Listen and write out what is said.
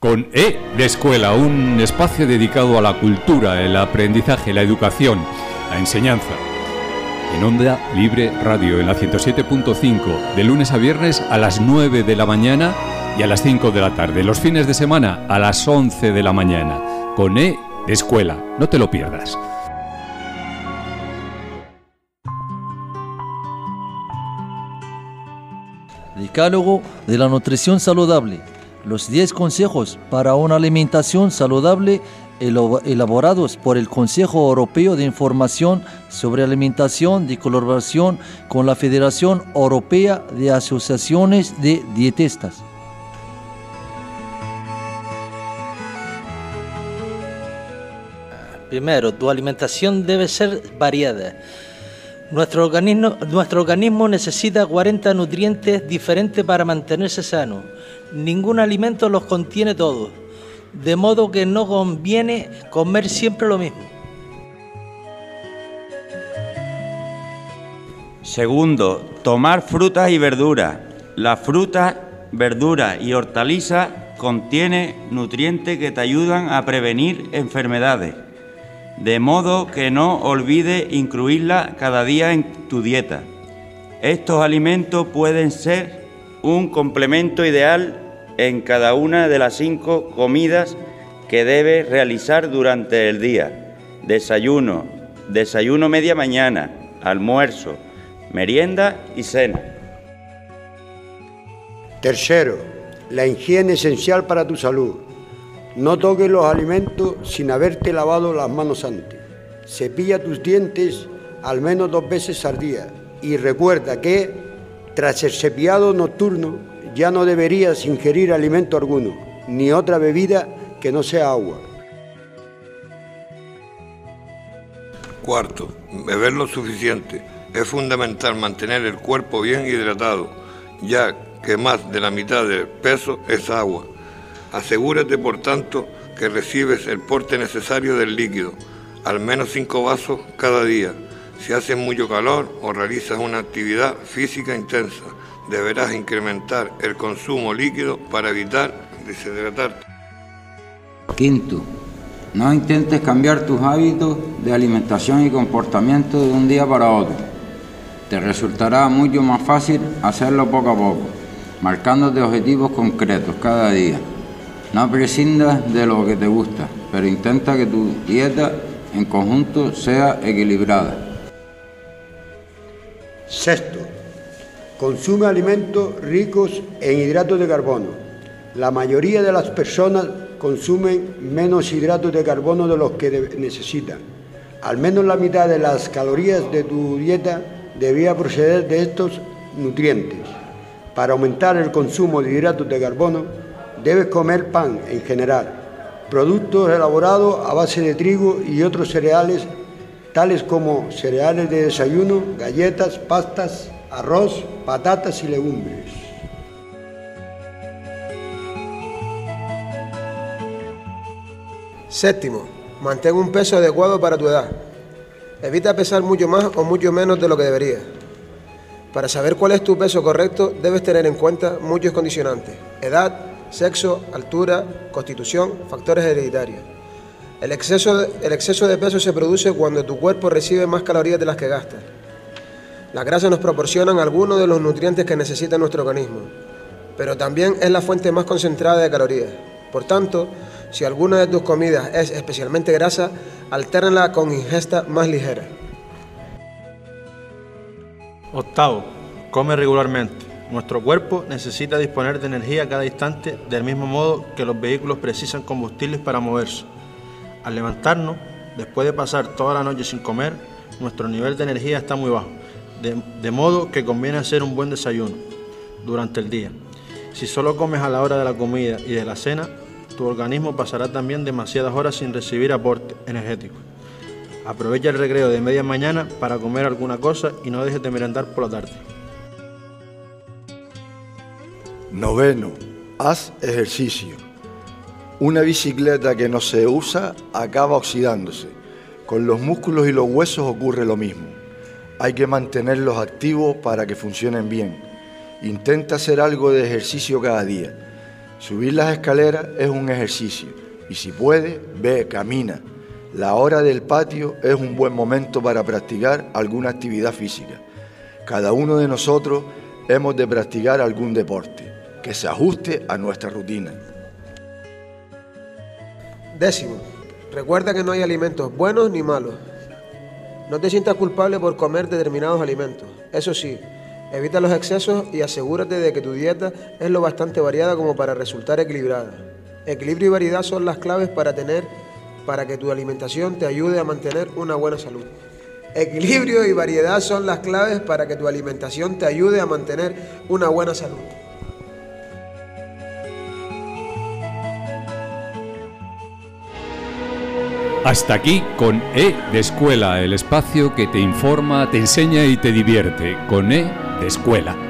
Con E de Escuela, un espacio dedicado a la cultura, el aprendizaje, la educación, la enseñanza. En Onda Libre Radio, en la 107.5, de lunes a viernes a las 9 de la mañana y a las 5 de la tarde. Los fines de semana a las 11 de la mañana. Con E de Escuela, no te lo pierdas. Decálogo de la nutrición saludable. Los 10 consejos para una alimentación saludable elaborados por el Consejo Europeo de Información sobre Alimentación de colaboración con la Federación Europea de Asociaciones de Dietistas. Primero, tu alimentación debe ser variada. Nuestro organismo, nuestro organismo necesita 40 nutrientes diferentes para mantenerse sano. Ningún alimento los contiene todos, de modo que no conviene comer siempre lo mismo. Segundo, tomar frutas y verduras. La fruta, verdura y hortaliza contiene nutrientes que te ayudan a prevenir enfermedades de modo que no olvide incluirla cada día en tu dieta. Estos alimentos pueden ser un complemento ideal en cada una de las cinco comidas que debes realizar durante el día. Desayuno, desayuno media mañana, almuerzo, merienda y cena. Tercero, la higiene esencial para tu salud. No toques los alimentos sin haberte lavado las manos antes. Cepilla tus dientes al menos dos veces al día y recuerda que tras el cepillado nocturno ya no deberías ingerir alimento alguno, ni otra bebida que no sea agua. Cuarto, beber lo suficiente. Es fundamental mantener el cuerpo bien hidratado, ya que más de la mitad del peso es agua. Asegúrate, por tanto, que recibes el porte necesario del líquido, al menos 5 vasos cada día. Si hace mucho calor o realizas una actividad física intensa, deberás incrementar el consumo líquido para evitar deshidratarte. Quinto, no intentes cambiar tus hábitos de alimentación y comportamiento de un día para otro. Te resultará mucho más fácil hacerlo poco a poco, marcándote objetivos concretos cada día. No prescindas de lo que te gusta, pero intenta que tu dieta en conjunto sea equilibrada. Sexto, consume alimentos ricos en hidratos de carbono. La mayoría de las personas consumen menos hidratos de carbono de los que necesitan. Al menos la mitad de las calorías de tu dieta debía proceder de estos nutrientes. Para aumentar el consumo de hidratos de carbono, Debes comer pan en general, productos elaborados a base de trigo y otros cereales, tales como cereales de desayuno, galletas, pastas, arroz, patatas y legumbres. Séptimo, mantén un peso adecuado para tu edad. Evita pesar mucho más o mucho menos de lo que debería. Para saber cuál es tu peso correcto, debes tener en cuenta muchos condicionantes. Edad, sexo, altura, constitución, factores hereditarios. El exceso, de, el exceso de peso se produce cuando tu cuerpo recibe más calorías de las que gasta. Las grasas nos proporcionan algunos de los nutrientes que necesita nuestro organismo, pero también es la fuente más concentrada de calorías. Por tanto, si alguna de tus comidas es especialmente grasa, altérnala con ingesta más ligera. Octavo, come regularmente. Nuestro cuerpo necesita disponer de energía cada instante del mismo modo que los vehículos precisan combustibles para moverse. Al levantarnos, después de pasar toda la noche sin comer, nuestro nivel de energía está muy bajo, de, modo que conviene hacer un buen desayuno durante el día. Si solo comes a la hora de la comida y de la cena, tu organismo pasará también demasiadas horas sin recibir aporte energético. Aprovecha el recreo de media mañana para comer alguna cosa y no dejes de merendar por la tarde. Noveno, haz ejercicio. Una bicicleta que no se usa acaba oxidándose. Con los músculos y los huesos ocurre lo mismo. Hay que mantenerlos activos para que funcionen bien. Intenta hacer algo de ejercicio cada día. Subir las escaleras es un ejercicio y si puede, ve, camina. La hora del patio es un buen momento para practicar alguna actividad física. Cada uno de nosotros hemos de practicar algún deporte que se ajuste a nuestra rutina. Décimo, recuerda que no hay alimentos buenos ni malos. No te sientas culpable por comer determinados alimentos. Eso sí, evita los excesos y asegúrate de que tu dieta es lo bastante variada como para resultar equilibrada. Equilibrio y variedad son las claves para tener para que tu alimentación te ayude a mantener una buena salud. Equilibrio y variedad son las claves para que tu alimentación te ayude a mantener una buena salud. Hasta aquí con E de Escuela, el espacio que te informa, te enseña y te divierte. Con E de Escuela.